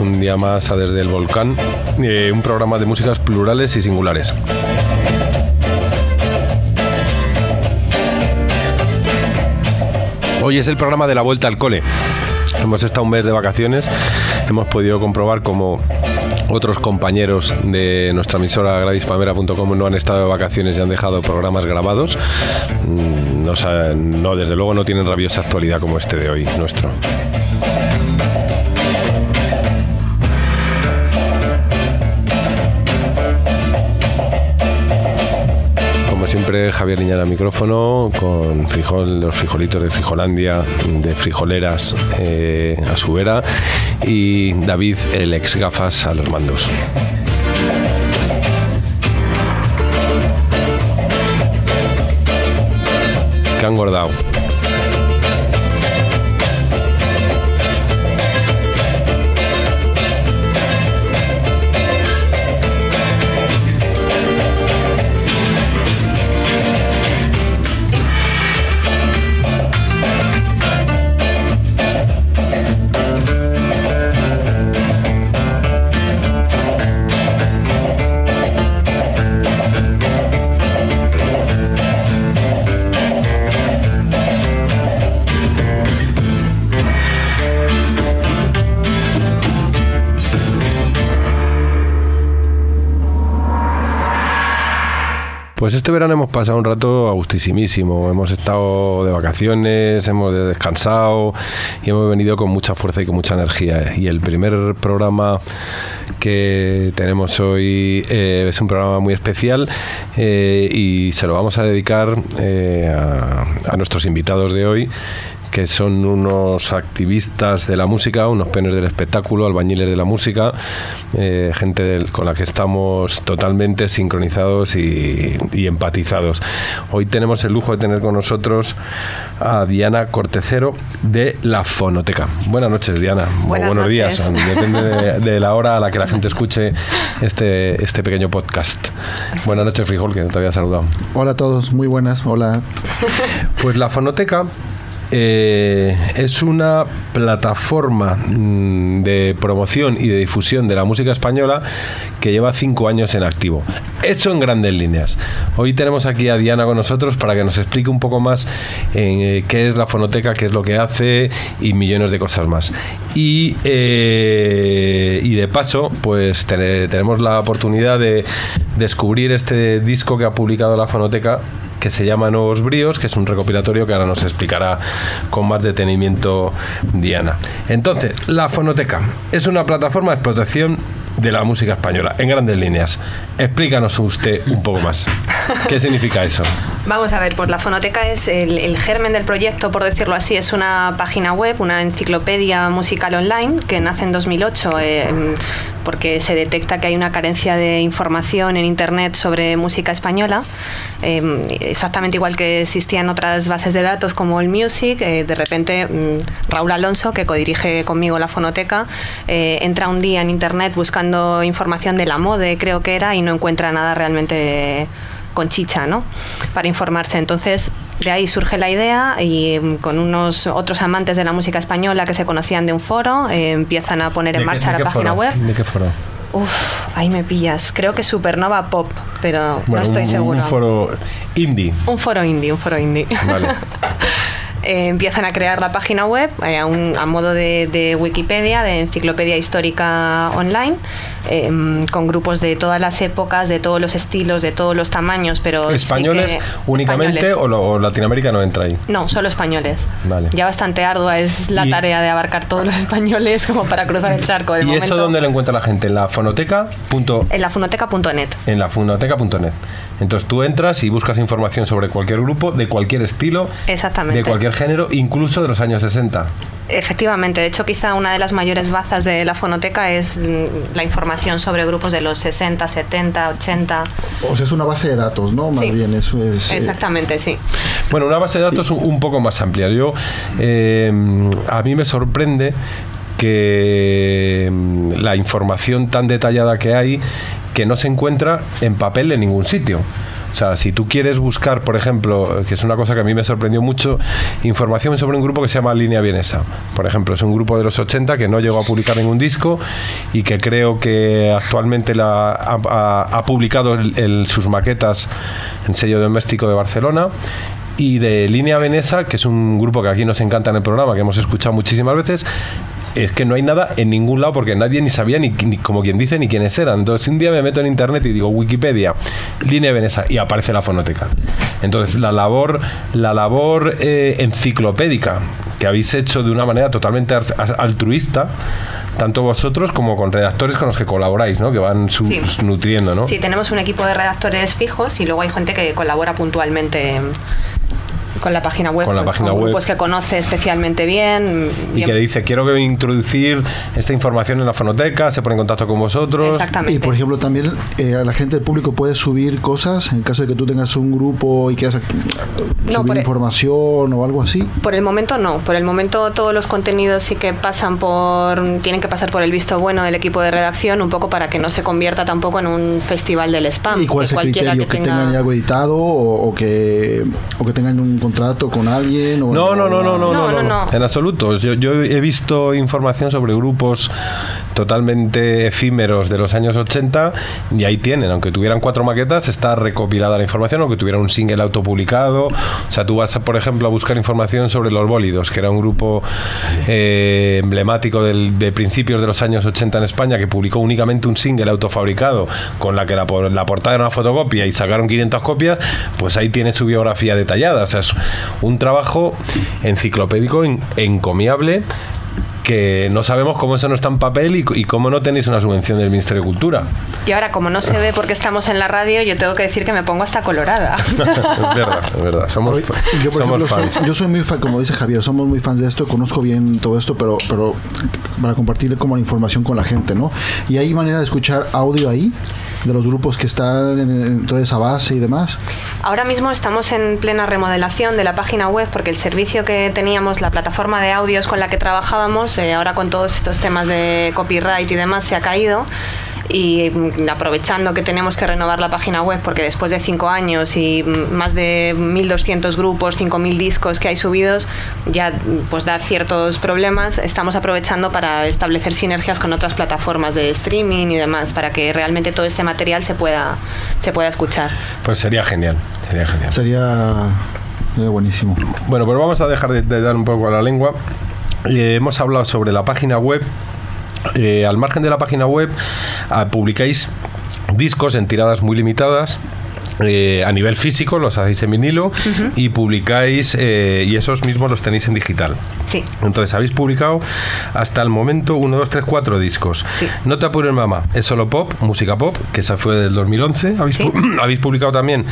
un día más a Desde el Volcán, eh, un programa de músicas plurales y singulares. Hoy es el programa de la vuelta al cole. Hemos estado un mes de vacaciones, hemos podido comprobar cómo otros compañeros de nuestra emisora gradispalmera.com no han estado de vacaciones y han dejado programas grabados. Mm, no, desde luego no tienen rabiosa actualidad como este de hoy, nuestro. Siempre, Javier Liñana micrófono, con frijol, los frijolitos de Frijolandia, de frijoleras eh, a su vera, y David, el ex gafas, a los mandos. Que han engordado. Este verano hemos pasado un rato agustísimísimo. Hemos estado de vacaciones, hemos descansado y hemos venido con mucha fuerza y con mucha energía. Y el primer programa que tenemos hoy eh, es un programa muy especial eh, y se lo vamos a dedicar eh, a, a nuestros invitados de hoy que son unos activistas de la música, unos peones del espectáculo, albañiles de la música, eh, gente del- con la que estamos totalmente sincronizados y, y empatizados. Hoy tenemos el lujo de tener con nosotros a Diana Cortecero de La Fonoteca. Buenas noches, Diana. O buenos días, depende de, de la hora a la que la gente escuche este, este pequeño podcast. Buenas noches, Frijol, que no te había saludado. Hola a todos, muy buenas, hola. Pues la fonoteca eh, es una plataforma mm, de promoción y de difusión de la música española que lleva cinco años en activo. Eso en grandes líneas. Hoy tenemos aquí a Diana con nosotros para que nos explique un poco más eh, qué es la fonoteca, qué es lo que hace y millones de cosas más. Y, eh, de paso, pues tene- tenemos la oportunidad de descubrir este disco que ha publicado la fonoteca que se llama Nuevos Bríos, que es un recopilatorio que ahora nos explicará con más detenimiento Diana. Entonces, la fonoteca es una plataforma de explotación de la música española, en grandes líneas. Explícanos usted un poco más. ¿Qué significa eso? Vamos a ver, pues la fonoteca es el, el germen del proyecto, por decirlo así. Es una página web, una enciclopedia musical online que nace en 2008 eh, porque se detecta que hay una carencia de información en Internet sobre música española. eh, exactamente igual que existían otras bases de datos como el Music. eh, de repente, mm, Raúl Alonso, que codirige conmigo la fonoteca, eh, entra un día en Internet buscando información de la MODE, creo que era, y no encuentra nada realmente con chicha, ¿no? Para informarse. Entonces, de ahí surge la idea y mm, con unos otros amantes de la música española que se conocían de un foro, eh, empiezan a poner en marcha la página web. ¿De qué foro? Uf, ahí me pillas. Creo que Supernova Pop, pero no estoy un- seguro. Un foro indie. Un foro indie, un foro indie. Vale. Eh, empiezan a crear la página web eh, a, un- a modo de, de Wikipedia, de enciclopedia histórica online, eh, con grupos de todas las épocas, de todos los estilos, de todos los tamaños, pero sí ¿Españoles que- únicamente españoles. O, lo- o Latinoamérica no entra ahí? No, solo españoles. Vale. Ya bastante ardua es la tarea de abarcar todos los españoles como para cruzar el charco. De ¿Y momento, eso dónde lo encuentra la gente? En la fonoteca. punto- En la funoteca.net. en la fonoteca.net. Entonces tú entras y buscas información sobre cualquier grupo, de cualquier estilo, Exactamente. de cualquier género, incluso de los años 60. Efectivamente, de hecho quizá una de las mayores bazas de la fonoteca es mm, la información sobre grupos de los 60, 70, 80. O sea, es una base de datos, ¿no? Más Sí. bien, eso es... eh, Exactamente, sí. Bueno, una base de datos un, un poco más amplia. Yo, eh, a mí me sorprende que mm, la información tan detallada que hay que no se encuentra en papel en ningún sitio. O sea, si tú quieres buscar, por ejemplo, que es una cosa que a mí me sorprendió mucho, información sobre un grupo que se llama Línea Vienesa. Por ejemplo, es un grupo de los 80 que no llegó a publicar ningún disco y que creo que actualmente la, ha, publicado el- sus maquetas en sello doméstico de Barcelona y de Línea Venesa, que es un grupo que aquí nos encanta en el programa, que hemos escuchado muchísimas veces, es que no hay nada en ningún lado porque nadie ni sabía ni, ni como quien dice ni quiénes eran. Entonces, un día me meto en internet y digo Wikipedia, Línea Venesa y aparece la fonoteca. Entonces, la labor, la labor eh, enciclopédica que habéis hecho de una manera totalmente altruista, tanto vosotros como con redactores con los que colaboráis, ¿no? Que van sus, Sí. nutriendo, ¿no? Sí, tenemos un equipo de redactores fijos y luego hay gente que colabora puntualmente con la página web, Con la pues, página con web. grupos que conoce especialmente bien. Y bien- que dice, quiero que introducir esta información en la fonoteca, se pone en contacto con vosotros. Exactamente. Y por ejemplo, también eh, la gente del público puede subir cosas en caso de que tú tengas un grupo y quieras eh, No, subir e- información o algo así. Por el momento no, por el momento todos los contenidos sí que pasan por, tienen que pasar por el visto bueno del equipo de redacción, un poco para que no se convierta tampoco en un festival del spam. ¿Y cuál que es el criterio? Que, tengan ya algo editado o, o que, o que tengan un contrato con alguien? O No, no, no, no, no, No, no, no, no. En absoluto. Yo, yo he visto información sobre grupos totalmente efímeros de los años 80 y ahí tienen, aunque tuvieran cuatro maquetas, está recopilada la información, aunque tuvieran un single autopublicado. O sea, tú vas, por ejemplo, a buscar información sobre Los Bólidos, que era un grupo eh, emblemático del- de principios de los años 80 en España, que publicó únicamente un single autofabricado, con la que la, la portada era una fotocopia y sacaron 500 copias, pues ahí tiene su biografía detallada. O sea, es un trabajo enciclopédico en- encomiable que no sabemos cómo eso no está en papel y, y cómo no tenéis una subvención del Ministerio de Cultura. Y ahora, como no se ve porque estamos en la radio, yo tengo que decir que me pongo hasta colorada. es verdad, es verdad. Somos, fa- Yo, por somos ejemplo, soy, fans. yo soy muy fan, como dice Javier, somos muy fans de esto, conozco bien todo esto, pero, pero para compartir como la información con la gente, ¿no? Y hay manera de escuchar audio ahí, de los grupos que están en, en esa base y demás. Ahora mismo estamos en plena remodelación de la página web porque el servicio que teníamos, la plataforma de audios con la que trabajábamos, eh, ahora con todos estos temas de copyright y demás, se ha caído. Y mm, aprovechando que tenemos que renovar la página web porque después de cinco años y mm, más de 1.200 grupos, 5.000 discos que hay subidos, ya mm, pues da ciertos problemas, estamos aprovechando para establecer sinergias con otras plataformas de streaming y demás para que realmente todo este material se pueda, se pueda escuchar. Pues sería genial, sería genial. Sería, buenísimo. Bueno, pues vamos a dejar de, de dar un poco a la lengua. Eh, hemos hablado sobre la página web. Eh, al margen de la página web, ah, publicáis discos en tiradas muy limitadas. Eh, a nivel físico los hacéis en vinilo y publicáis eh, y esos mismos los tenéis en digital. Sí. Entonces habéis publicado hasta el momento 1, 2, 3, 4 discos. Sí. No te apures mamá, es solo pop, música pop, que esa fue del 2011. Habéis, Sí. pu- habéis publicado también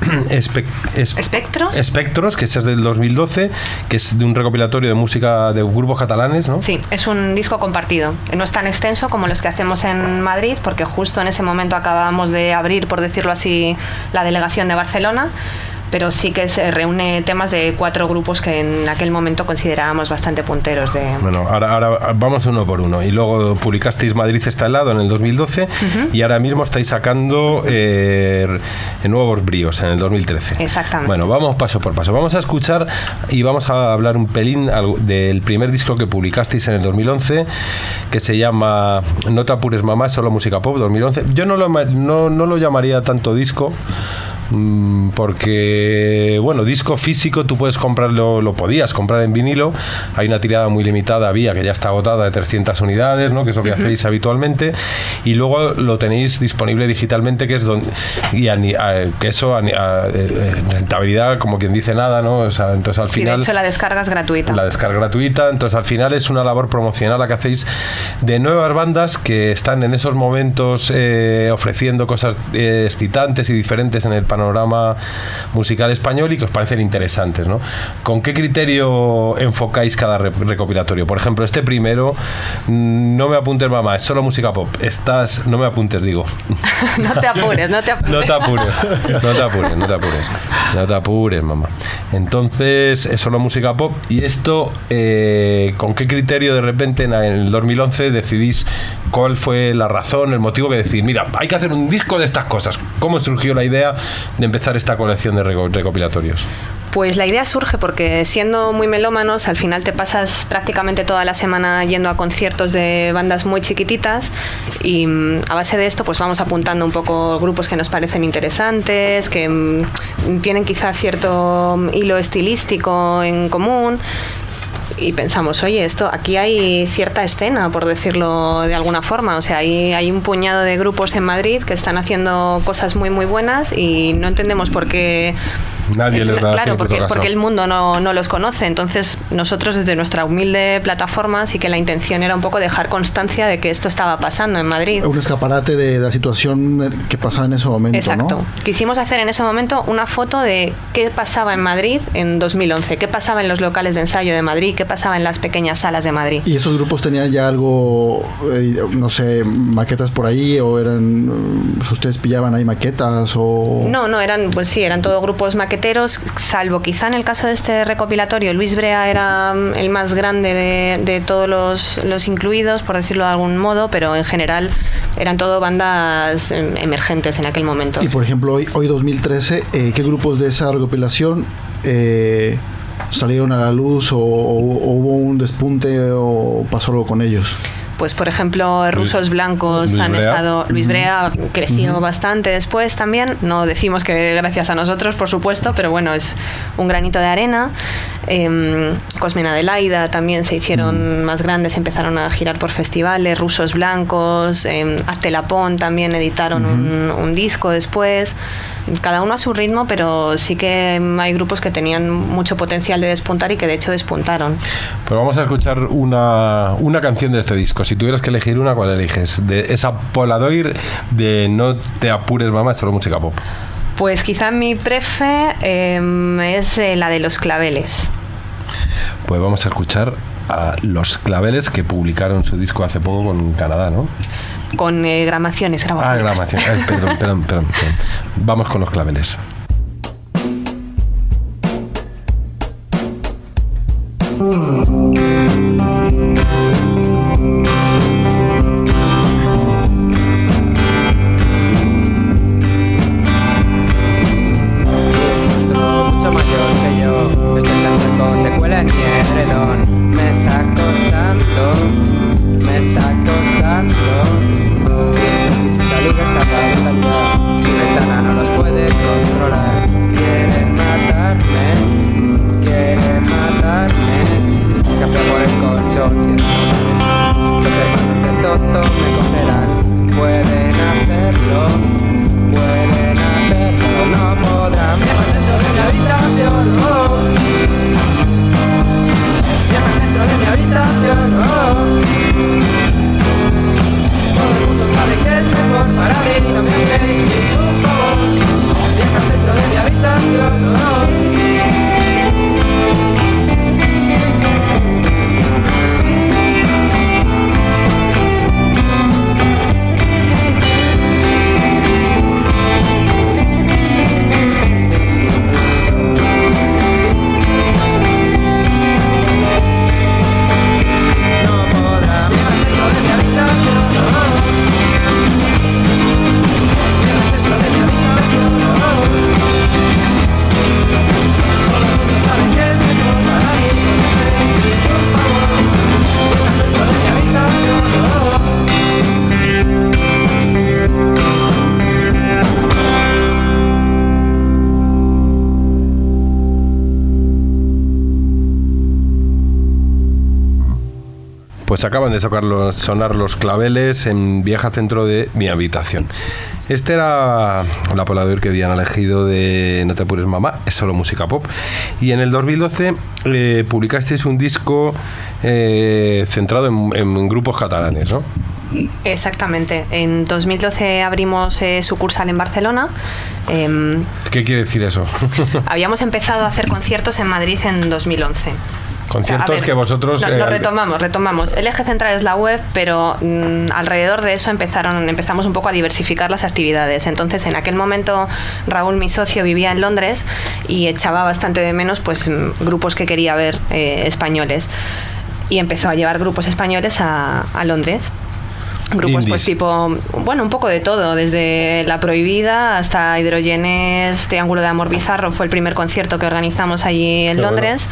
Espe- es- ¿Espectros? Espectros, que ese es del 2012, que es de un recopilatorio de música de grupos catalanes, ¿no? Sí, es un disco compartido. No es tan extenso como los que hacemos en Madrid, porque justo en ese momento acabamos de abrir, por decirlo así, la delegación de Barcelona. Pero sí que se reúne temas de cuatro grupos que en aquel momento considerábamos bastante punteros. De... Bueno, ahora, ahora vamos uno por uno. Y luego publicasteis Madrid está al lado en el 2012 y ahora mismo estáis sacando eh, nuevos bríos en el 2013. Exactamente. Bueno, vamos paso por paso. Vamos a escuchar y vamos a hablar un pelín del primer disco que publicasteis en el 2011 que se llama No te apures mamá, solo música pop 2011. Yo no lo, no, no lo llamaría tanto disco porque, bueno, disco físico tú puedes comprarlo, lo podías comprar en vinilo, hay una tirada muy limitada, había que ya está agotada de 300 unidades, ¿no? que es lo que hacéis habitualmente, y luego lo tenéis disponible digitalmente, que es donde, y que eso, eh, rentabilidad, como quien dice nada, ¿no? O sea, entonces al final... de hecho la descarga es gratuita. La descarga gratuita, entonces al final es una labor promocional la que hacéis de nuevas bandas que están en esos momentos eh, ofreciendo cosas eh, excitantes y diferentes en el panorama panorama musical español y que os parecen interesantes. ¿no? ¿Con qué criterio enfocáis cada recopilatorio? Por ejemplo, este primero, mm, no me apuntes mamá, es solo música pop. Estás, no me apuntes, digo. no te apures, no te apures. no te apures, no te apures, no te apures. No te apures, mamá. Entonces, es solo música pop. Y esto, eh, ¿con qué criterio de repente en el 2011 decidís cuál fue la razón, el motivo que decís, mira, hay que hacer un disco de estas cosas? ¿Cómo surgió la idea de empezar esta colección de recopilatorios? Pues la idea surge porque siendo muy melómanos, al final te pasas prácticamente toda la semana yendo a conciertos de bandas muy chiquititas y mm, a base de esto pues vamos apuntando un poco grupos que nos parecen interesantes, que mm, tienen quizá cierto mm, hilo estilístico en común y pensamos, oye, esto aquí hay cierta escena, por decirlo de alguna forma. O sea, hay, hay un puñado de grupos en Madrid que están haciendo cosas muy, muy buenas y no entendemos por qué Nadie les da Claro, porque, porque el mundo no, no, los conoce. Entonces, nosotros desde nuestra humilde plataforma sí que la intención era un poco dejar constancia de que esto estaba pasando en Madrid. Un escaparate de la situación que pasaba en ese momento. Exacto. Quisimos hacer en ese momento una foto de qué pasaba en Madrid en 2011, qué pasaba en los locales de ensayo de Madrid, qué pasaba en las pequeñas salas de Madrid. ¿Y esos grupos tenían ya algo, eh, no sé, maquetas por ahí o eran, eh, ustedes pillaban ahí maquetas o...? No, no, eran, pues sí, eran todos grupos maquetas salvo quizá en el caso de este recopilatorio, Luis Brea era mm, el más grande de, todos los, incluidos, por decirlo de algún modo, pero en general eran todo bandas em, emergentes en aquel momento. Y por ejemplo, hoy, hoy 2013, eh, ¿qué grupos de esa recopilación eh, salieron a la luz o, hubo un despunte o pasó algo con ellos? Pues por ejemplo rusos blancos han estado Luis Brea creció bastante después también. No decimos que gracias a nosotros por supuesto pero bueno es un granito de arena. Eh, Cosmena Adelaida también se hicieron más grandes empezaron a girar por festivales rusos blancos eh, Aztelapón también editaron un, un disco después cada uno a su ritmo, pero sí que hay grupos que tenían mucho potencial de despuntar y que de hecho despuntaron. Pues vamos a escuchar una, una canción de este disco. Si tuvieras que elegir una, ¿cuál eliges? De esa Poladoir de No te apures, mamá, es solo música pop. Pues quizá mi prefe em, es eh, la de los claveles. Pues vamos a escuchar a Los Claveles que publicaron su disco hace poco con Canadá, ¿no? Con eh, gramaciones. Ah, gramaciones. Perdón, perdón, perdón, perdón. Vamos con los claveles. Mm. Pues acaban de sonar los claveles en vieja centro de mi habitación. Este era la polador que habían elegido de No te apures mamá, es solo música pop. Y en el 2012 eh, publicasteis un disco eh, centrado en, grupos catalanes, ¿no? Exactamente. En 2012 abrimos eh, sucursal en Barcelona. Em, ¿Qué quiere decir eso? habíamos empezado a hacer conciertos en Madrid en 2011. Conciertos que vosotros... Lo, eh, retomamos, retomamos. El eje central es la web, pero mm, alrededor de eso empezaron, empezamos un poco a diversificar las actividades. Entonces, en aquel momento, Raúl, mi socio, vivía en Londres y echaba bastante de menos pues mm, grupos que quería ver eh, españoles. Y empezó a llevar grupos españoles a, Londres grupos pues tipo bueno un poco de todo desde la prohibida hasta hidrogenes triángulo de amor bizarro fue el primer concierto que organizamos allí en Londres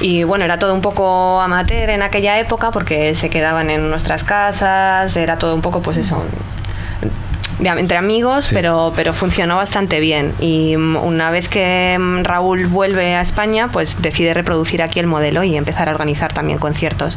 y bueno, era todo un poco amateur en aquella época porque se quedaban en nuestras casas, era todo un poco pues eso, entre amigos, pero, pero funcionó bastante bien. Y una vez que Raúl vuelve a España, pues decide reproducir aquí el modelo y empezar a organizar también conciertos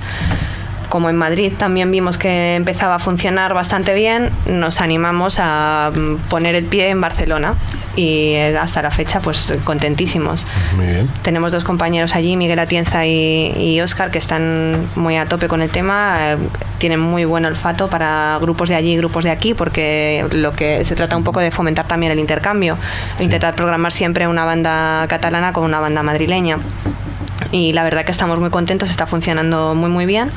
como en Madrid también vimos que empezaba a funcionar bastante bien, nos animamos a mm, poner el pie en Barcelona y eh, hasta la fecha pues contentísimos. Muy bien. Tenemos dos compañeros allí, Miguel Atienza y, y Oscar, que están muy a tope con el tema, eh, tienen muy buen olfato para grupos de allí y grupos de aquí, porque lo que se trata un poco de fomentar también el intercambio, intentar programar siempre una banda catalana con una banda madrileña y la verdad que estamos muy contentos, está funcionando muy muy bien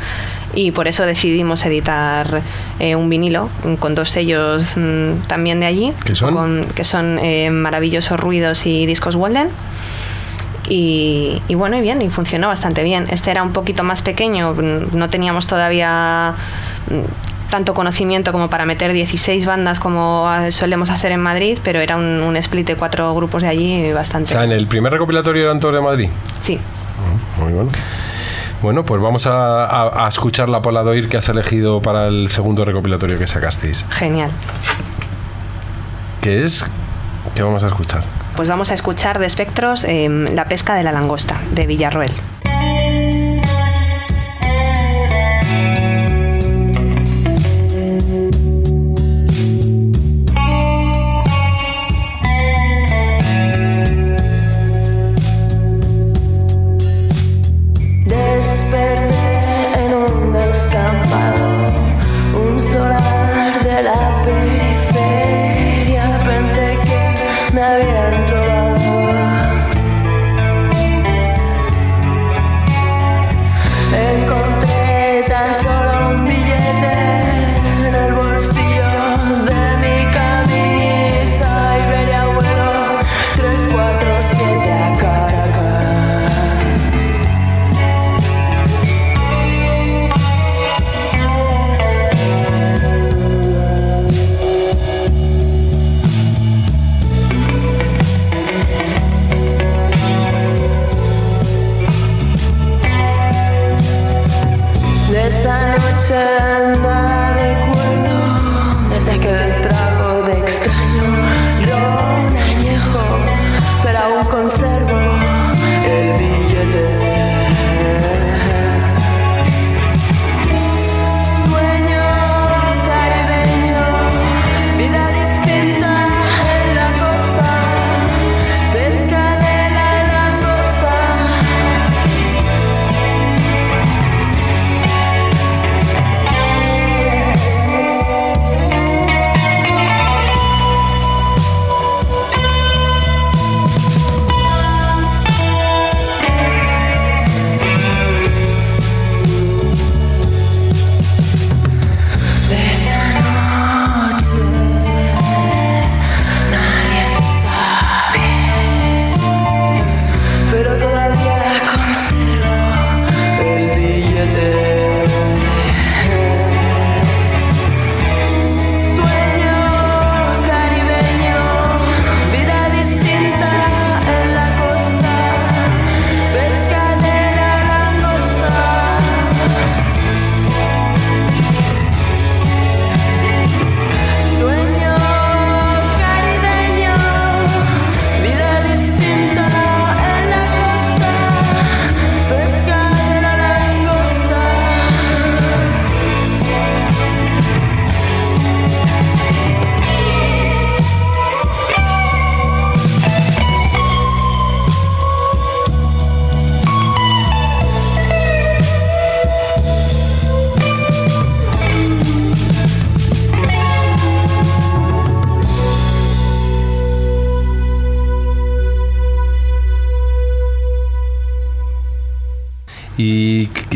y por eso decidimos editar eh, un vinilo con dos sellos mm, también de allí, ¿Qué son? que son eh, Maravillosos Ruidos y Discos Walden. Y, bueno, y bien, y funcionó bastante bien. Este era un poquito más pequeño, no teníamos todavía mm, tanto conocimiento como para meter 16 bandas como solemos hacer en Madrid, pero era un, un split de cuatro grupos de allí bastante. O sea, en el primer recopilatorio eran todos de Madrid. Sí. Muy bueno. Bueno, pues vamos a, escuchar la pola de oír que has elegido para el segundo recopilatorio que sacasteis. Genial. ¿Qué es? ¿Qué vamos a escuchar? Pues vamos a escuchar de Espectros em, La pesca de la langosta, de Villarroel.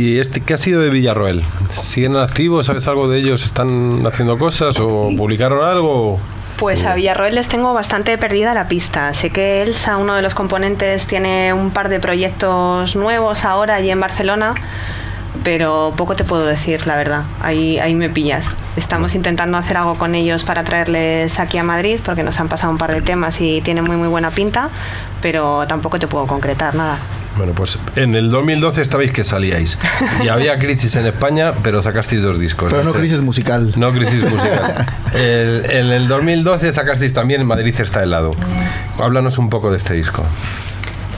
¿Y, este qué ha sido de Villarroel? ¿Siguen activos? ¿Sabes algo de ellos? ¿Están haciendo cosas o publicaron algo? Pues a Villarroel les tengo bastante perdida la pista. Sé que Elsa, uno de los componentes, tiene un par de proyectos nuevos ahora allí en Barcelona, pero poco te puedo decir, la verdad. Ahí, ahí me pillas. Estamos intentando hacer algo con ellos para traerles aquí a Madrid, porque nos han pasado un par de temas y tienen muy muy buena pinta, pero tampoco te puedo concretar nada. Bueno, pues en el 2012 estabais que salíais. Y había crisis en España, pero sacasteis dos discos. Pero no Ese- crisis musical. No crisis musical. El- en el 2012 sacasteis también Madrid está helado. Háblanos un poco de este disco.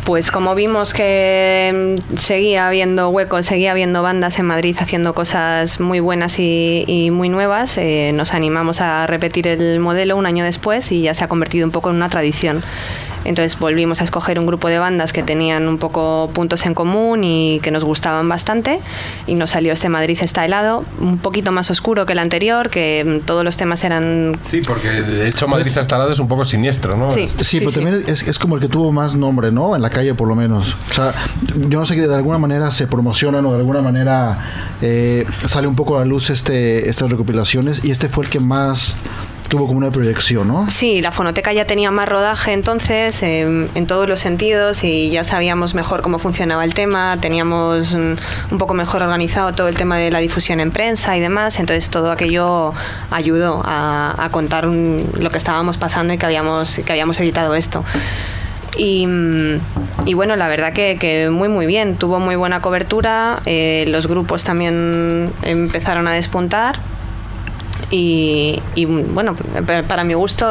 Pues como vimos que mm, seguía habiendo huecos, seguía habiendo bandas en Madrid haciendo cosas muy buenas y, y muy nuevas, eh, nos animamos a repetir el modelo un año después y ya se ha convertido un poco en una tradición. Entonces volvimos a escoger un grupo de bandas que tenían un poco puntos en común y que nos gustaban bastante y nos salió este Madrid está helado, un poquito más oscuro que el anterior, que mm, todos los temas eran... Sí, porque de hecho Madrid está helado es un poco siniestro, ¿no? Sí, Sí, pero también es, es como el que tuvo más nombre, ¿no? En la calle, por lo menos. O sea, yo no sé que de alguna manera se promocionan o de alguna manera eh, sale un poco a la luz este, estas recopilaciones y este fue el que más tuvo como una proyección, ¿no? Sí, la fonoteca ya tenía más rodaje entonces, eh, en todos los sentidos, y ya sabíamos mejor cómo funcionaba el tema, teníamos mm, un poco mejor organizado todo el tema de la difusión en prensa y demás, entonces todo aquello ayudó a, a contar mm, lo que estábamos pasando y que habíamos, que habíamos editado esto. Y, mm, y bueno, la verdad que, que muy muy bien, tuvo muy buena cobertura, eh, los grupos también empezaron a despuntar y, y, bueno, pa- para mi gusto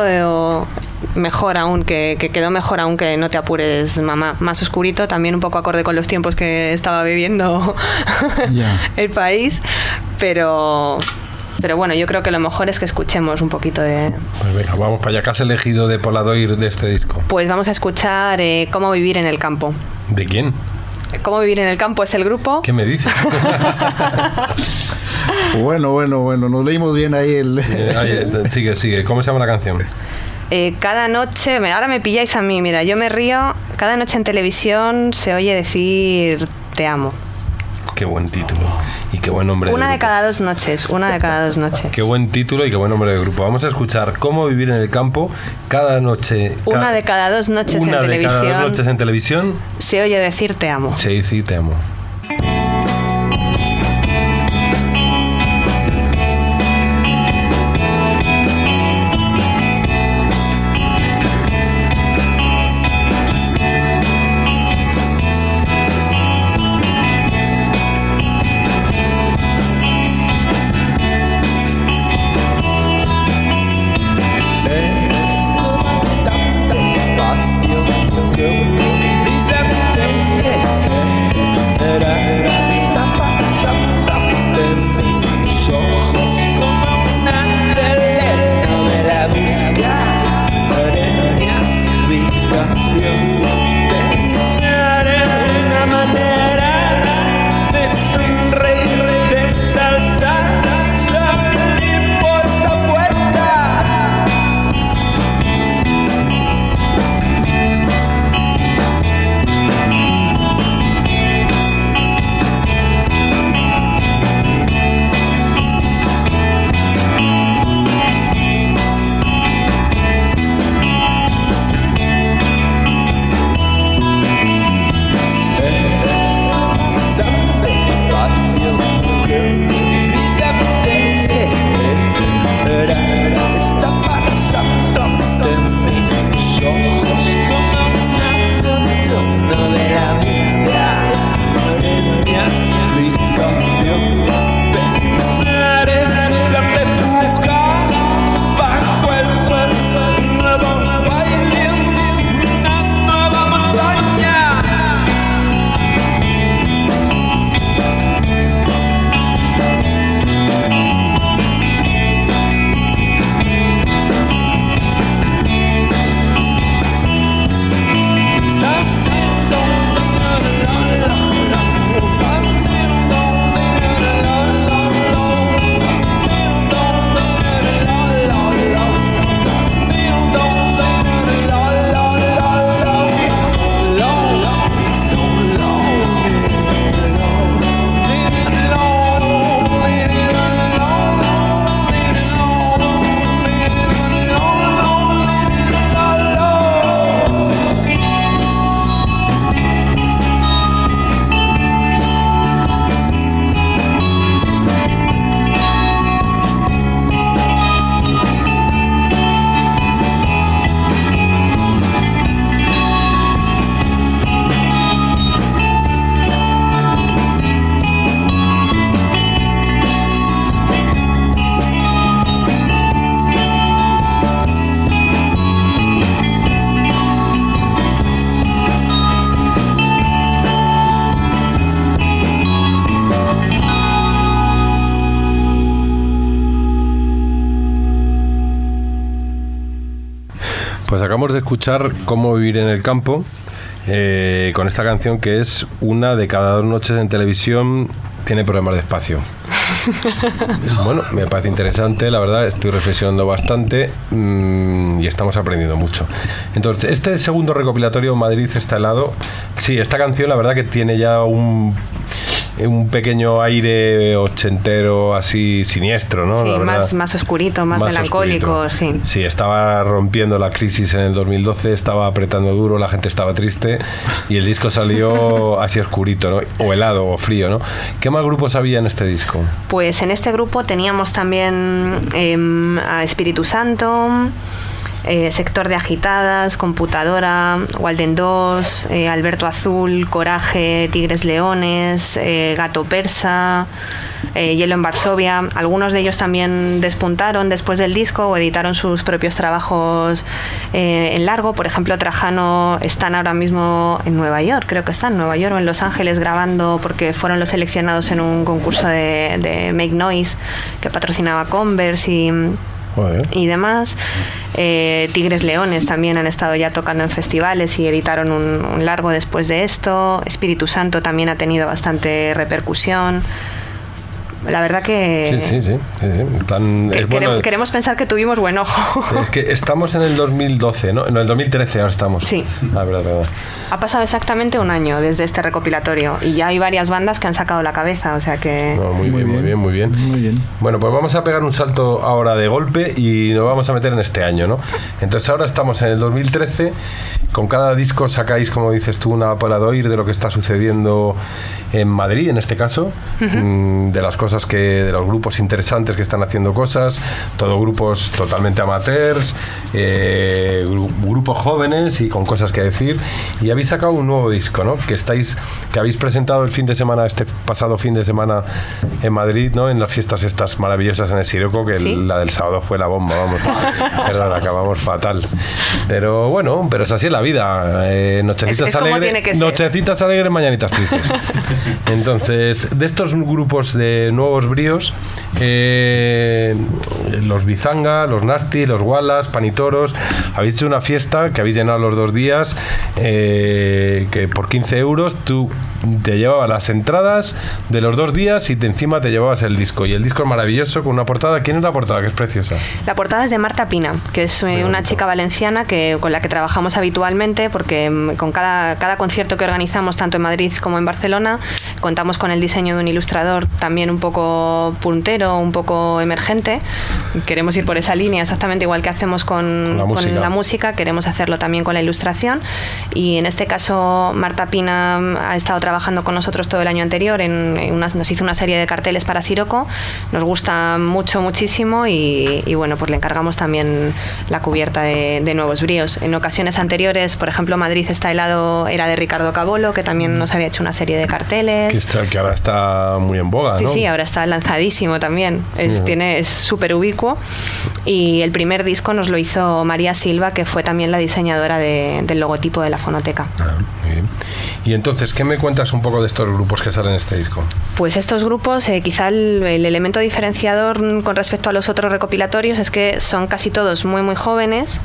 mejor aún, que, que quedó mejor aún que no te apures mamá, más oscurito, también un poco acorde con los tiempos que estaba viviendo el país, pero, pero bueno, yo creo que lo mejor es que escuchemos un poquito de... Pues venga, vamos para allá. ¿Qué has elegido de Poladoir de este disco? Pues vamos a escuchar eh, Cómo vivir en el campo. ¿De quién? Cómo vivir en el campo es el grupo. ¿Qué me dices? Bueno, bueno, bueno, nos leímos bien ahí el... Oye, sigue, sigue. ¿Cómo se llama la canción? Eh, cada noche, ahora me pilláis a mí, mira, yo me río, cada noche en televisión se oye decir te amo. Qué buen título. Y qué buen nombre Una de grupo. cada dos noches, una de cada dos noches. Qué buen título y qué buen nombre de grupo. Vamos a escuchar cómo vivir en el campo cada noche. Una ca- de cada dos noches una en de cada televisión dos noches en televisión se oye decir te amo. se dice te amo. Escuchar Cómo vivir en el campo eh, con esta canción que es una de cada dos noches en televisión tiene problemas de espacio. bueno, me parece interesante, la verdad, estoy reflexionando bastante mm, y estamos aprendiendo mucho. Entonces, este segundo recopilatorio Madrid está helado. Sí, esta canción la verdad que tiene ya un un pequeño aire ochentero así siniestro, ¿no? Sí, más, más oscurito, más, melancólico, sí. Sí, estaba rompiendo la crisis en el 2012, estaba apretando duro, la gente estaba triste y el disco salió así oscurito, ¿no? O helado o frío, ¿no? ¿Qué más grupos había en este disco? Pues en este grupo teníamos también em, a Espíritu Santo, eh, sector de agitadas, computadora, Walden 2, eh, Alberto Azul, Coraje, Tigres Leones, eh, Gato Persa, Hielo en Varsovia. Algunos de ellos también despuntaron después del disco o editaron sus propios trabajos en largo. Por ejemplo, Trajano están ahora mismo en Nueva York, creo que están en Nueva York o en Los Ángeles grabando porque fueron los seleccionados en un concurso de, de Make Noise que patrocinaba Converse y y demás. Eh, Tigres Leones también han estado ya tocando en festivales y editaron un, largo después de esto. Espíritu Santo también ha tenido bastante repercusión la verdad que. Sí, sí, sí. queremos, pensar que tuvimos buen ojo. es que estamos en el 2012, ¿no? En el 2013 ahora estamos. Sí. La verdad, verdad. Ha pasado exactamente un año desde este recopilatorio y ya hay varias bandas que han sacado la cabeza, o sea que. muy, bien, muy bien, muy bien. Muy bien. Bueno, pues vamos a pegar un salto ahora de golpe y nos vamos a meter en este año, ¿no? Entonces ahora estamos en el 2013. Con cada disco sacáis, como dices tú, una pala de oír de lo que está sucediendo en Madrid, en este caso, mm, de las cosas que, de los grupos interesantes que están haciendo cosas, todo grupos totalmente amateurs, eh, grupos jóvenes y con cosas que decir. Y habéis sacado un nuevo disco, ¿no? Que estáis, que habéis presentado el fin de semana, este pasado fin de semana en Madrid, ¿no? En las fiestas estas maravillosas en el Siroco, que la del sábado fue la bomba, vamos. Perdón, acabamos fatal. Pero bueno, pero es así la vida. Eh, nochecitas alegres, nochecitas alegres, mañanitas tristes. Entonces, de estos grupos de nuevos bríos, eh, los Bizanga, los Nasty, los Wallace, Panitoros, habéis hecho una fiesta que habéis llenado los dos días, eh, que por 15 euros tú te llevabas las entradas de los dos días y de encima te llevabas el disco. Y el disco es maravilloso con una portada. ¿Quién es la portada? Que es preciosa. La portada es de Marta Pina, que es eh, una chica valenciana que, con la que trabajamos habitualmente porque mm, con cada, cada concierto que organizamos tanto en Madrid como en Barcelona contamos con el diseño de un ilustrador también un poco puntero, un poco emergente. Queremos ir por esa línea exactamente igual que hacemos con, la, música. queremos hacerlo también con la ilustración y en este caso Marta Pina ha estado trabajando con nosotros todo el año anterior, en, nos hizo una serie de carteles para Siroco, nos gusta mucho, muchísimo y, bueno, pues le encargamos también la cubierta de, Nuevos Bríos. En ocasiones anteriores, por ejemplo, Madrid está helado, era de Ricardo Cabolo, que también nos había hecho una serie de carteles que, ahora está muy en boga, sí, Sí, ahora está lanzadísimo también. Es, tiene, es súper ubicuo. Y el primer disco nos lo hizo María Silva, que fue también la diseñadora del logotipo de la fonoteca. Ah, y entonces, ¿qué me cuentas un poco de estos grupos que salen en este disco? Pues estos grupos, eh, quizá el, elemento diferenciador con respecto a los otros recopilatorios es que son casi todos muy, muy jóvenes.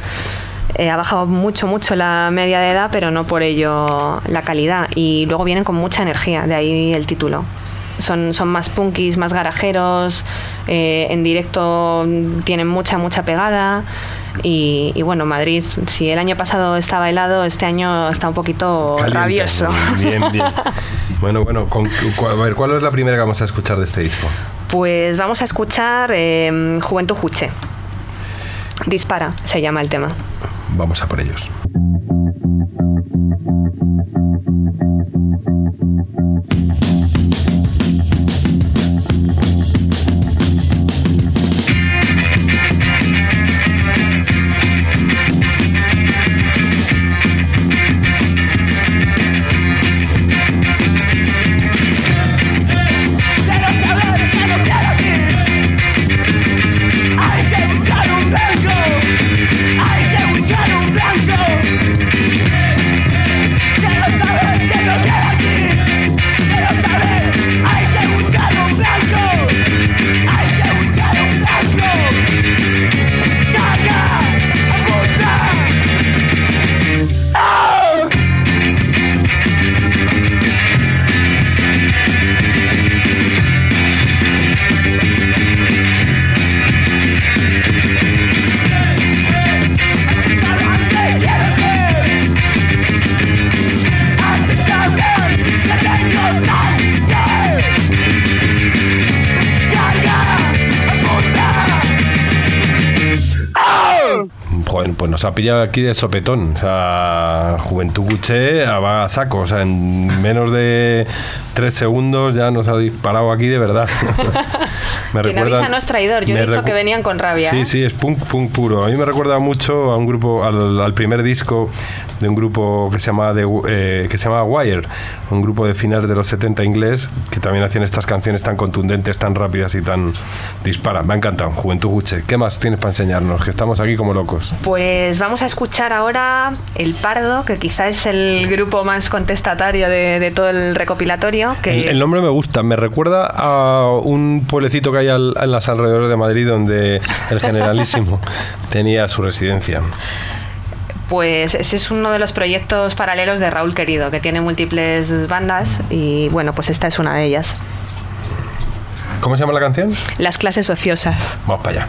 Eh, ha bajado mucho, mucho la media de edad, pero no por ello la calidad. Y luego vienen con mucha energía, de ahí el título. Son, son más punkis, más garajeros, eh, en directo tienen mucha, mucha pegada. Y, bueno, Madrid, si el año pasado estaba helado, este año está un poquito rabioso. Bien, bien. bueno, bueno, ¿cuál es la primera que vamos a escuchar de este disco? Pues vamos a escuchar eh, Juventud Juche. Dispara, se llama el tema. Vamos a por ellos. Quiero saber, nos ha pillado aquí de sopetón. O sea, Juventud Guché va a saco. O sea, en menos de tres segundos ya nos ha disparado aquí de verdad. me Quien recuerda, avisa no es traidor. Yo he dicho que venían con rabia. Sí, ¿eh? sí, es punk, punk puro. A mí me recuerda mucho a un grupo, al, primer disco de un grupo que se llama de, eh, que se llama Wire, un grupo de finales de los 70 inglés que también hacían estas canciones tan contundentes, tan rápidas y tan disparan. Me ha encantado. Juventud Guché. ¿Qué más tienes para enseñarnos? Que estamos aquí como locos. Pues vamos a escuchar ahora El Pardo, que quizá es el grupo más contestatario de, todo el recopilatorio. Que... El, nombre me gusta, me recuerda a un pueblecito que hay en las alrededores de Madrid donde el generalísimo tenía su residencia. Pues ese es uno de los proyectos paralelos de Raúl Querido, que tiene múltiples bandas y bueno, pues esta es una de ellas. ¿Cómo se llama la canción? Las clases ociosas. Vamos para allá.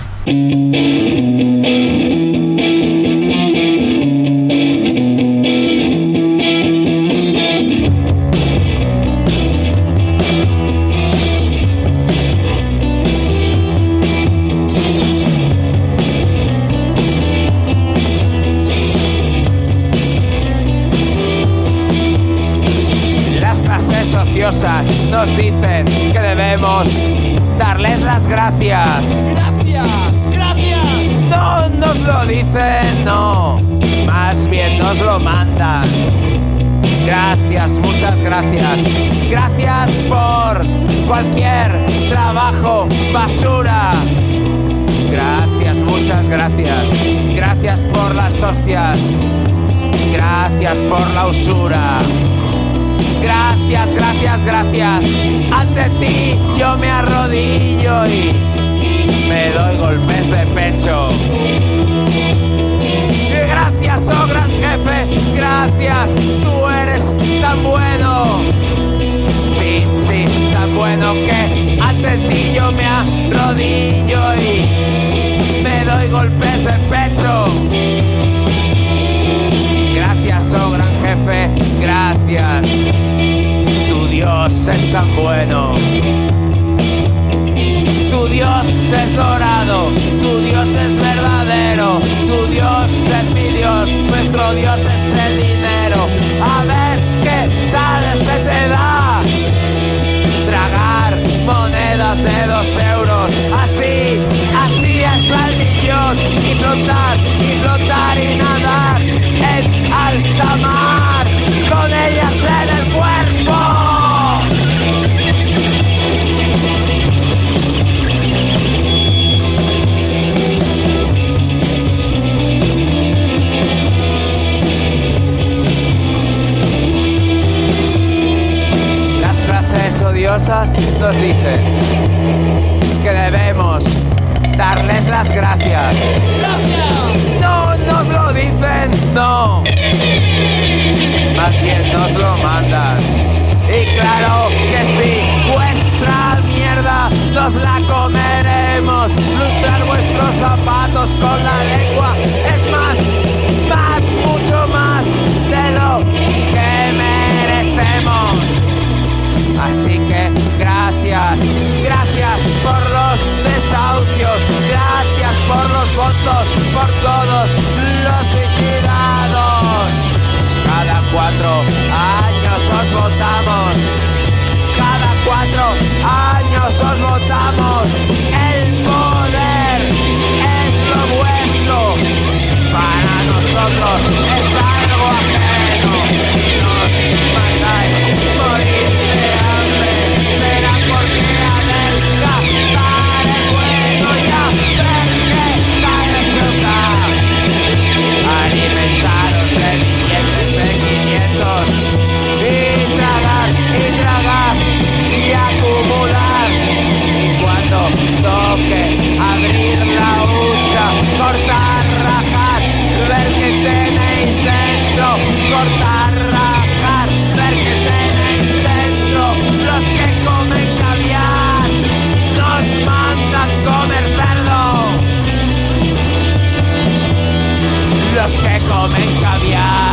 Nos dicen que debemos darles las gracias. Gracias, gracias. No nos lo dicen, no, más bien nos lo mandan. Gracias, muchas gracias. Gracias por cualquier trabajo basura. Gracias, muchas gracias. Gracias por las hostias. Gracias por la usura. Gracias, gracias, gracias. Ante ti yo me arrodillo y me doy golpes de pecho. Gracias, oh gran jefe, gracias, tú eres tan bueno. Sí, sí, tan bueno que ante ti yo me arrodillo y me doy golpes de pecho. Gracias, oh gran jefe, gracias. Dios es tan bueno. Tu Dios es dorado, tu Dios es verdadero, tu Dios es mi Dios, nuestro Dios es el dinero. A ver qué tal se te da tragar monedas de dos euros. Así, así es el millón y flotar, y flotar y nadar en alta mar nos dicen que debemos darles las gracias. ¡Gracias! No nos lo dicen, no. Más bien nos lo mandan. Y claro que sí, vuestra mierda nos la comeremos. Lustrar vuestros zapatos con la lengua es más, Así que gracias, gracias por los desahucios, gracias por los votos, por todos los suicidados. Cada cuatro años os votamos, cada cuatro años os votamos. El poder es lo vuestro, para nosotros es tenéis dentro, cortar, rajar, ver que tenéis dentro, los que comen caviar, nos mandan comer. Los que comen caviar.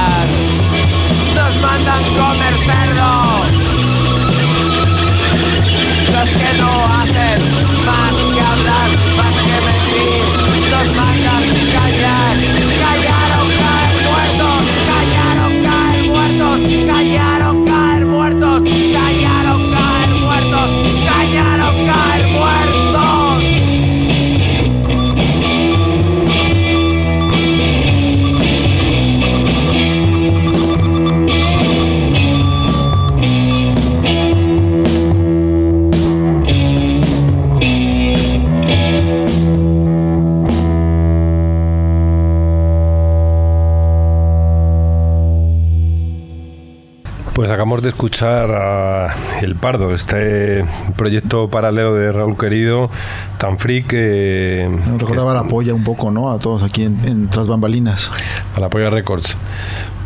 Escuchar a El Pardo, este proyecto paralelo de Raúl Querido, tan free que... Nos recordaba que la polla un poco, ¿no? A todos aquí en, en Tras Bambalinas. A la Polla Records.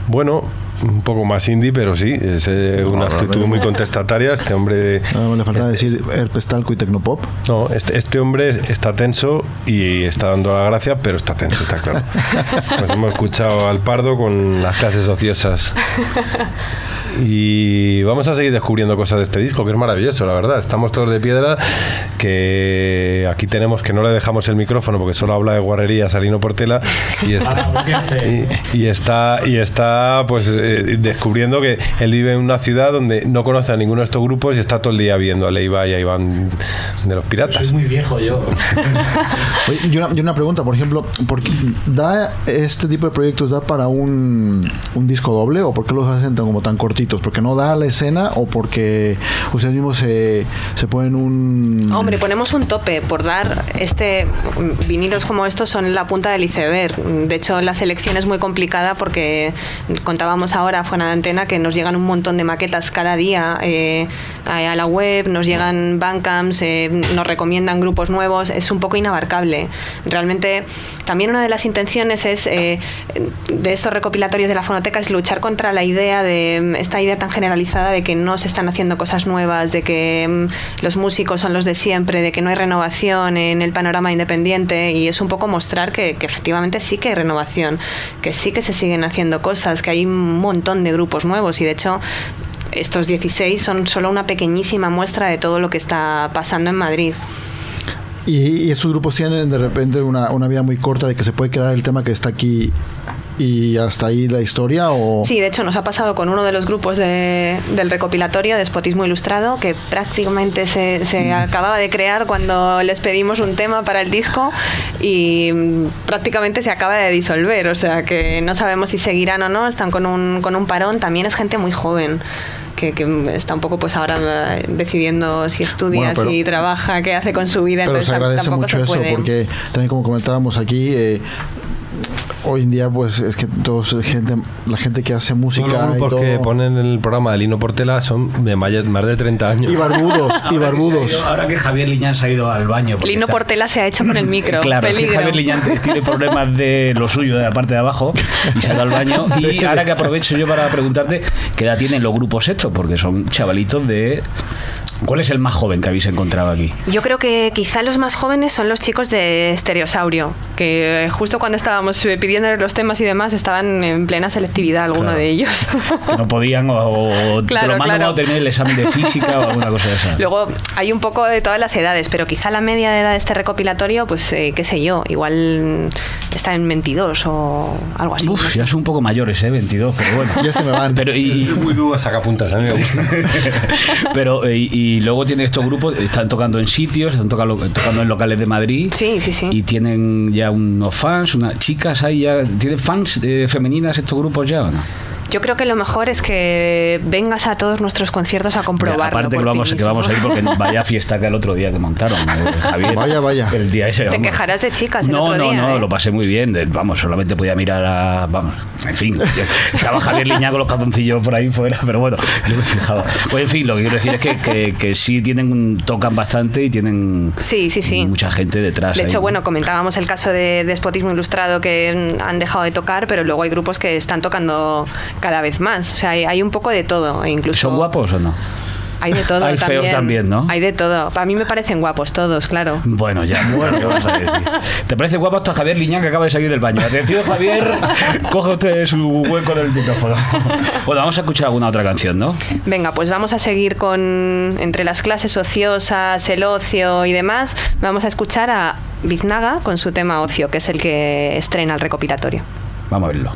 Bueno, un poco más indie, pero sí, es eh, una actitud muy contestataria. Este hombre... Le faltaba decir herpes talco y tecnopop. No, este, este hombre está tenso y está dando la gracia, pero está tenso, está claro. Pues hemos escuchado al Pardo con las clases ociosas. Y vamos a seguir descubriendo cosas de este disco, que es maravilloso, la verdad. Estamos todos de piedra, que aquí tenemos que no le dejamos el micrófono porque solo habla de guarrerías a Lino Portela y está, y, y está, y está pues eh, descubriendo que él vive en una ciudad donde no conoce a ninguno de estos grupos y está todo el día viendo a Leiva y a Iván de los piratas. Soy muy viejo yo. Oye, y, una, pregunta, por ejemplo, ¿por qué da este tipo de proyectos da para un, un disco doble o por qué los hacen tan, como tan cortitos? ¿Porque no da la escena o porque ustedes mismos se, se ponen un... Hombre, ponemos un tope por dar este vinilos como estos son la punta del iceberg. De hecho, la selección es muy complicada porque contábamos ahora fuera de antena que nos llegan un montón de maquetas cada día eh, a la web, nos llegan bandcamps, eh, nos recomiendan grupos nuevos, es un poco inabarcable. Realmente, también una de las intenciones es eh, de estos recopilatorios de la fonoteca es luchar contra la idea de esta idea tan generalizada de que no se están haciendo cosas nuevas, de que mm, los músicos son los de siempre, de que no hay renovación en el panorama independiente y es un poco mostrar que, efectivamente sí que hay renovación, que sí que se siguen haciendo cosas, que hay un montón de grupos nuevos y de hecho estos 16 son solo una pequeñísima muestra de todo lo que está pasando en Madrid. Y, y esos grupos tienen de repente una vida muy corta de que se puede quedar el tema que está aquí y hasta ahí la historia o Sí, de hecho nos ha pasado con uno de los grupos de- del recopilatorio de Spotismo Ilustrado que prácticamente se, se acababa de crear cuando les pedimos un tema para el disco y mm, prácticamente se acaba de disolver, o sea que no sabemos si seguirán o no, están con un, con un parón, también es gente muy joven. Que, que está un poco pues ahora eh, decidiendo si estudia, Bueno, pero- si trabaja, qué hace con su vida, pero entonces se agradece mucho se eso puede. porque también como comentábamos aquí eh, hoy en día pues es que todos gente la gente que hace música Todos los y grupos todo- que ponen en el programa de Lino Portela son de más de 30 años. y barbudos y barbudos ido- ahora que Javier Liñán se ha ido al baño. Lino está- Portela se ha hecho con el micro. Claro, es que. Javier Liñán tiene problemas de lo suyo, de la parte de abajo, y se ha ido al baño. Y ahora que aprovecho yo para preguntarte, ¿qué edad tienen los grupos estos? Porque son chavalitos de... ¿Cuál es el más joven que habéis encontrado aquí? Yo creo que quizá los más jóvenes son los chicos de Stereosaurio, que justo cuando estábamos eh, pidiéndoles los temas y demás estaban en plena selectividad alguno Claro. de ellos. Que no podían o, o te Claro, lo mandan claro. termine el examen de física o alguna cosa de esa. Luego hay un poco de todas las edades, pero quizá la media de edad de este recopilatorio, pues eh, qué sé yo, igual está en 22 o algo así. Uf, ya son un poco mayores, ¿eh? 22, pero bueno. ya se me van Pero y, Muy duro saca puntas, a mí me gusta. pero eh, y, y luego tienen estos grupos, están tocando en sitios, están tocando, tocando en locales de Madrid. Sí, sí, sí. Y tienen ya unos fans, unas chicas ahí ya. ¿Tienen fans eh, femeninas estos grupos ya o no? Yo creo que lo mejor es que vengas a todos nuestros conciertos a Ya, comprobarlo. aparte que por vamos, que vamos a ir porque vaya fiesta que el otro día que montaron, eh, Javier. Vaya, vaya. El día ese. Te quejarás de chicas el No, otro no, día, no, ¿eh? lo pasé muy bien. Vamos, solamente podía mirar a. Vamos, en fin. Estaba Javier Liñá con los calzoncillos por ahí fuera, pero bueno, yo me fijaba. Pues en fin, lo que quiero decir es que, que, que sí tienen un- tocan bastante y tienen Sí, sí, sí. mucha gente detrás. De ahí, hecho, ¿no? bueno, comentábamos el caso de Despotismo Ilustrado que han dejado de tocar, pero luego hay grupos que están tocando cada vez más. O sea, hay, hay un poco de todo. Incluso ¿Son guapos o no? Hay de todo Hay feos también, ¿no? Hay de todo. A mí me parecen guapos todos, claro. Bueno, ya, bueno, ¿qué vas a decir? ¿Te parece guapo hasta Javier Liñán que acaba de salir del baño? Atención, Javier, coge usted su hueco del micrófono. Bueno, vamos a escuchar alguna otra canción, ¿no? Venga, pues vamos a seguir con entre las clases ociosas, el ocio y demás. Vamos a escuchar a Biznaga con su tema ocio, que es el que estrena el recopilatorio. Vamos a verlo.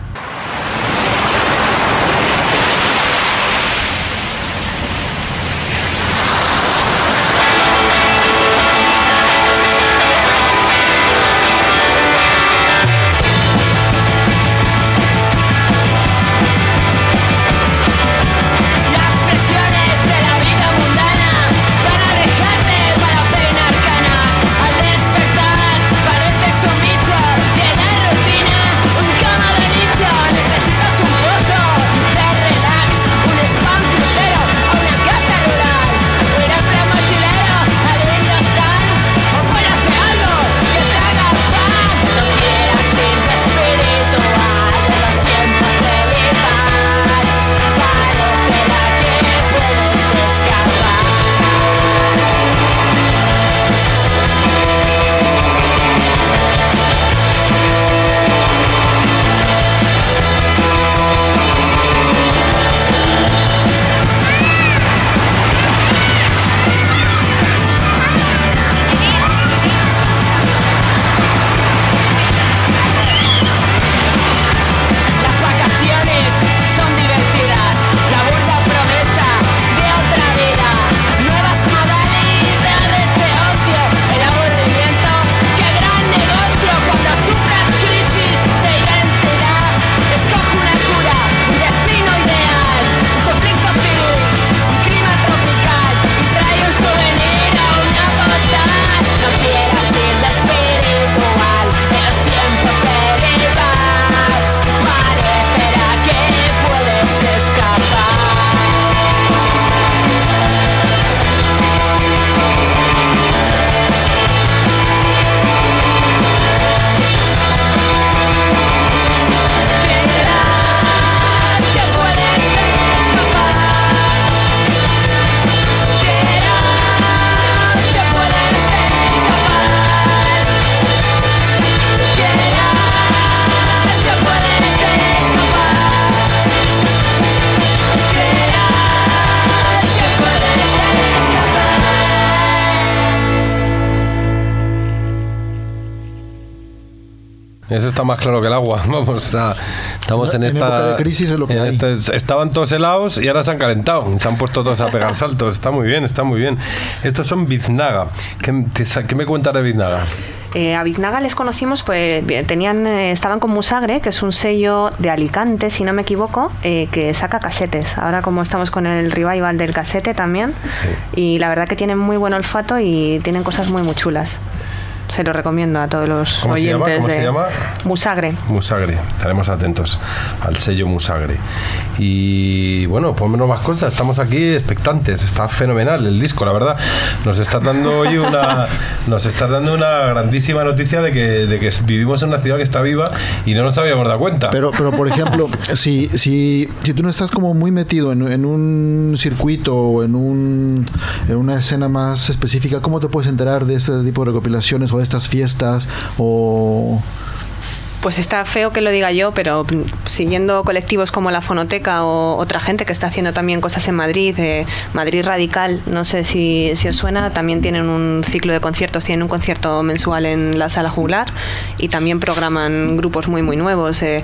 Está más claro que el agua. Vamos a, estamos en, En esta época de crisis es lo que hay. este- estaban todos helados y ahora se han calentado. Se han puesto todos a pegar saltos. Está muy bien, está muy bien. Estos son Biznaga. ¿Qué, te sa- qué me cuentas de Biznaga? Eh, a Biznaga les conocimos, pues tenían, eh, estaban con Musagre, que es un sello de Alicante, si no me equivoco, eh, que saca casetes. Ahora como estamos con el revival del casete también, y la verdad que tienen muy buen olfato y tienen cosas muy muy chulas. Se lo recomiendo a todos los ¿Cómo se llama? oyentes ¿Cómo se de llama? Musagre. Musagre. Estaremos atentos al sello Musagre. Y bueno, ponmenos más cosas. Estamos aquí expectantes. Está fenomenal el disco, la verdad. Nos está dando hoy una, nos está dando una grandísima noticia de que, de que vivimos en una ciudad que está viva y no nos habíamos dado cuenta. Pero, pero por ejemplo, si, si, si tú no estás como muy metido en, en un circuito o en, un, en una escena más específica, ¿cómo te puedes enterar de este tipo de recopilaciones o estas fiestas? O Pues está feo que lo diga yo, pero siguiendo colectivos como la Fonoteca o otra gente que está haciendo también cosas en Madrid, eh, Madrid Radical, no sé si, si os suena, también tienen un ciclo de conciertos, tienen un concierto mensual en la sala juglar y también programan grupos muy muy nuevos. eh.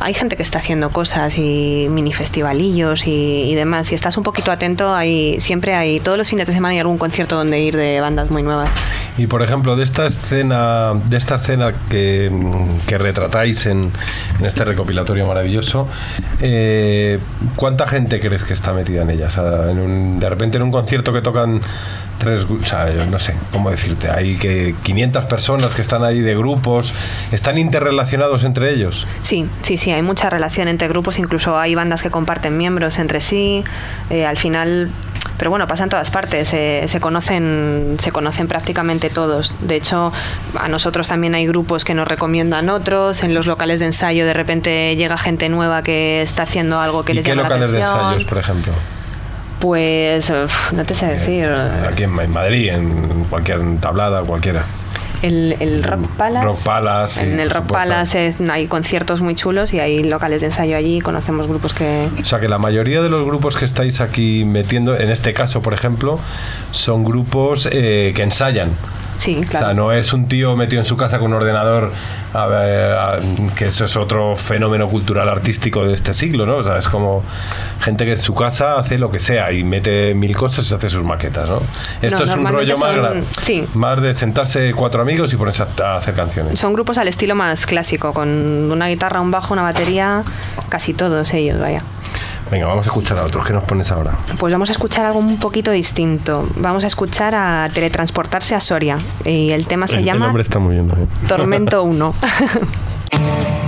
hay gente que está haciendo cosas y mini festivalillos y, y demás. Si estás un poquito atento, hay, siempre hay, todos los fines de semana hay algún concierto donde ir de bandas muy nuevas. Y por ejemplo, de esta escena, de esta escena que, que retratáis en, este recopilatorio maravilloso, eh, ¿cuánta gente crees que está metida en ella? O sea, en un- de repente en un concierto que tocan tres, o sea, no sé, ¿cómo decirte? Hay que 500 personas que están ahí de grupos, ¿están interrelacionados entre ellos? Sí, sí, sí, hay mucha relación entre grupos, incluso hay bandas que comparten miembros entre sí, eh, al final, pero bueno, pasa en todas partes, eh, se, conocen, se conocen prácticamente todos. De hecho, a nosotros también hay grupos que nos recomiendan otros, en los locales de ensayo de repente llega gente nueva que está haciendo algo que ¿Y les qué llama locales la de ensayos, por ejemplo? Pues uf, no te sé decir. Aquí en, en Madrid, en cualquier tablada, cualquiera. El, el Rock Palace. Rock Palace, sí, en el Rock. Palace eh, hay conciertos muy chulos y hay locales de ensayo allí. Conocemos grupos que, O sea que la mayoría de los grupos que estáis aquí metiendo, en este caso, por ejemplo, son grupos eh, que ensayan. Sí, O sea, claro. no es un tío metido en su casa con un ordenador, a ver, a- que eso es otro fenómeno cultural artístico de este siglo, ¿no? O sea, es como gente que en su casa hace lo que sea y mete mil cosas y hace sus maquetas, ¿no? Esto No, es un rollo más, son- gra- sí. más de sentarse cuatro amigos y ponerse a, a hacer canciones. Son grupos al estilo más clásico, con una guitarra, un bajo, una batería, casi todos ellos, vaya. Venga, vamos a escuchar a otros. ¿Qué nos pones ahora? Pues vamos a escuchar algo un poquito distinto. Vamos a escuchar a Teletransportarse a Soria. Y el tema se el, el llama nombre está muy bien. Tormento 1.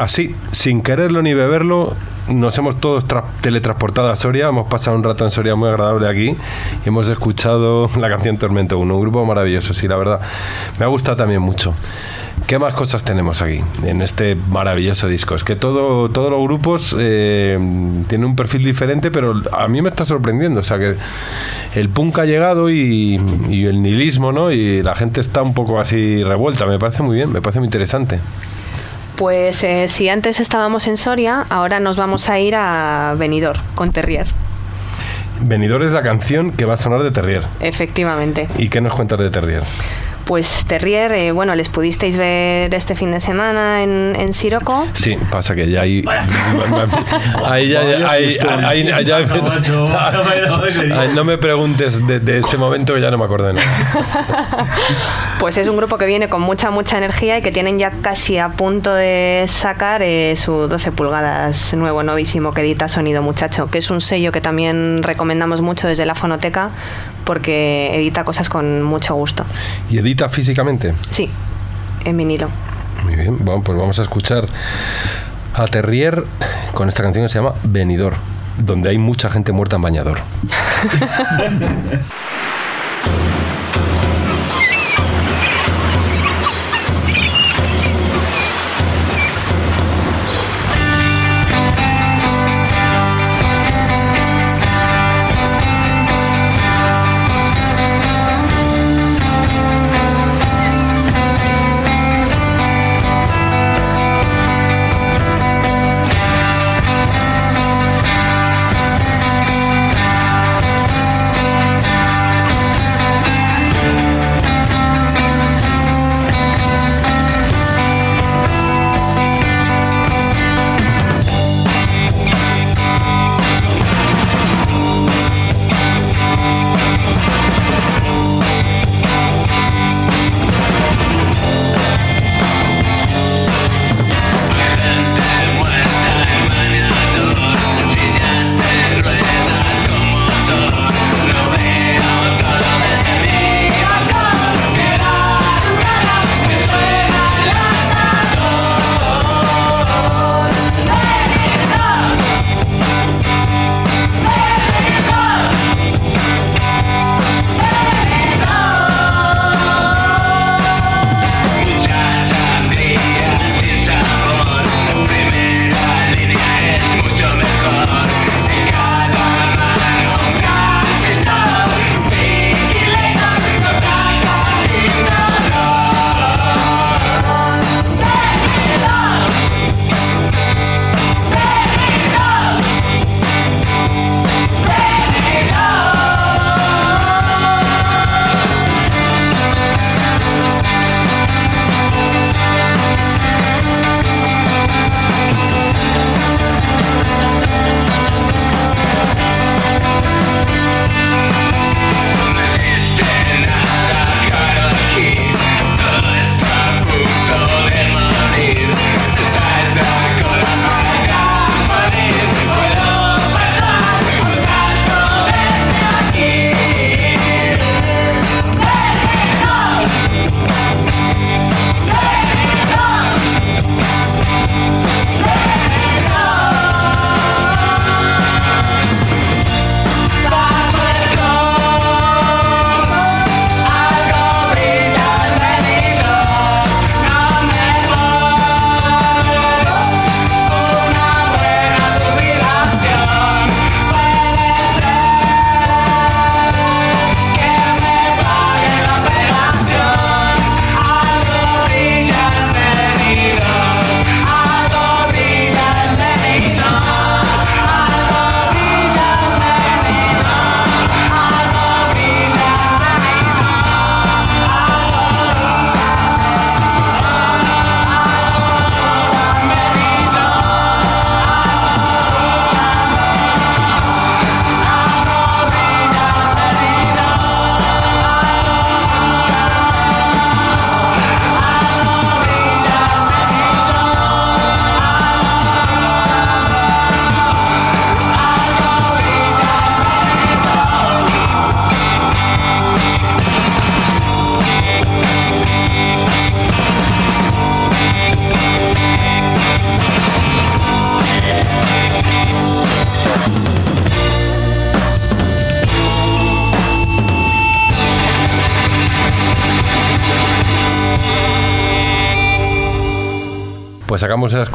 Así, sin quererlo ni beberlo, nos hemos todos tra- teletransportado a Soria. Hemos pasado un rato en Soria muy agradable aquí y hemos escuchado la canción Tormento 1, un grupo maravilloso, sí, la verdad. Me ha gustado también mucho. ¿Qué más cosas tenemos aquí en este maravilloso disco? Es que todo, todos los grupos eh, tienen un perfil diferente, pero a mí me está sorprendiendo. O sea que el punk ha llegado y, y el nihilismo, ¿no? Y la gente está un poco así revuelta. Me parece muy bien, me parece muy interesante. Pues eh, si antes estábamos en Soria, ahora nos vamos a ir a Benidorm con Terrier, Venidor es la canción que va a sonar de Terrier. efectivamente. ¿Y qué nos cuentas de Terrier? Pues Terrier, eh, bueno, les pudisteis ver este fin de semana en, en Siroco. Sí, pasa que ya ahí. ahí ya. ahí- ahí- ahí ya- Ay, no me preguntes de, de ese momento que ya no me acuerdo de nada. Pues es un grupo que viene con mucha, mucha energía y que tienen ya casi a punto de sacar eh, su 12 pulgadas nuevo, novísimo, que edita Sonido Muchacho, que es un sello que también recomendamos mucho desde la fonoteca porque edita cosas con mucho gusto. ¿Y edita físicamente? Sí, en vinilo. Muy bien, bueno, pues vamos a escuchar a Terrier con esta canción que se llama Venidor, donde hay mucha gente muerta en bañador.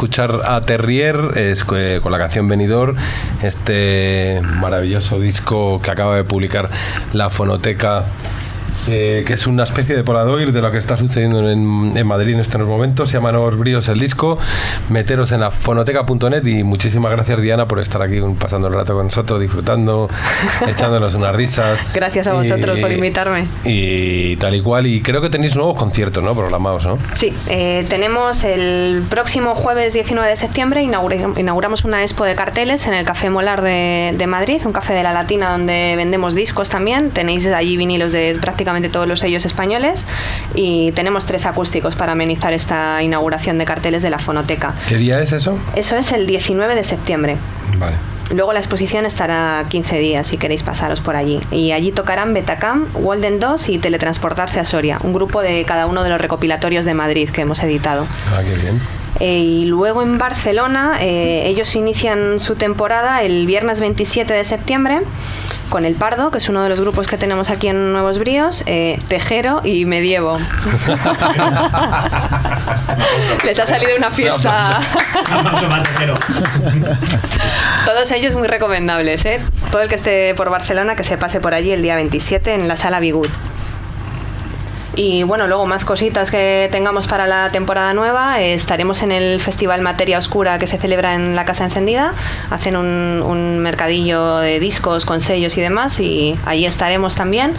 escuchar a Terrier eh, con la canción Venidor, este maravilloso disco que acaba de publicar la Fonoteca eh, que es una especie de polaroid de lo que está sucediendo en, en Madrid en estos momentos. Se llama Nuevos Bríos el disco. Meteros en la fonoteca.net y muchísimas gracias Diana por estar aquí pasando el rato con nosotros, disfrutando, echándonos unas risas. Gracias a vosotros por invitarme. Y tal y cual. Y creo que tenéis nuevos conciertos, ¿no? Programados, ¿no? Sí, eh, tenemos el próximo jueves 19 de septiembre, inauguramos una expo de carteles en el Café Molar de, de Madrid, un café de la Latina donde vendemos discos también. Tenéis allí vinilos de prácticamente todos los sellos españoles y tenemos tres acústicos para amenizar esta inauguración de carteles de la fonoteca. ¿Qué día es eso? Eso es el 19 de septiembre. Vale. Luego la exposición estará 15 días si queréis pasaros por allí. Y allí tocarán Betacam, Walden 2 y Teletransportarse a Soria, un grupo de cada uno de los recopilatorios de Madrid que hemos editado. Ah, qué bien. Eh, y luego en Barcelona eh, ellos inician su temporada el viernes 27 de septiembre con El Pardo, que es uno de los grupos que tenemos aquí en Nuevos Bríos, eh, Tejero y Medievo. Les ha salido una fiesta. Todos ellos muy recomendables, ¿eh? Todo el que esté por Barcelona que se pase por allí el día 27 en la sala Bigut. Y bueno, luego más cositas que tengamos para la temporada nueva. eh, estaremos en el Festival Materia Oscura que se celebra en la Casa Encendida. Hacen un, un mercadillo de discos con sellos y demás y ahí estaremos también.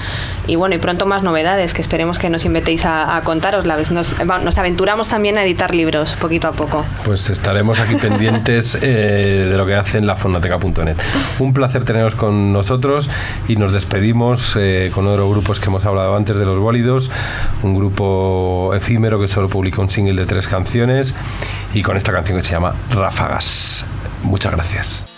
Y bueno, y pronto más novedades que esperemos que nos invitéis a, a contaroslas. Nos, va- nos aventuramos también a editar libros poquito a poco. Pues estaremos aquí pendientes eh, de lo que hacen la fonoteca.net. Un placer teneros con nosotros y nos despedimos eh, con uno de los grupos que hemos hablado antes de los bólidos, un grupo efímero que solo publicó un single de tres canciones y con esta canción que se llama Ráfagas. Muchas gracias.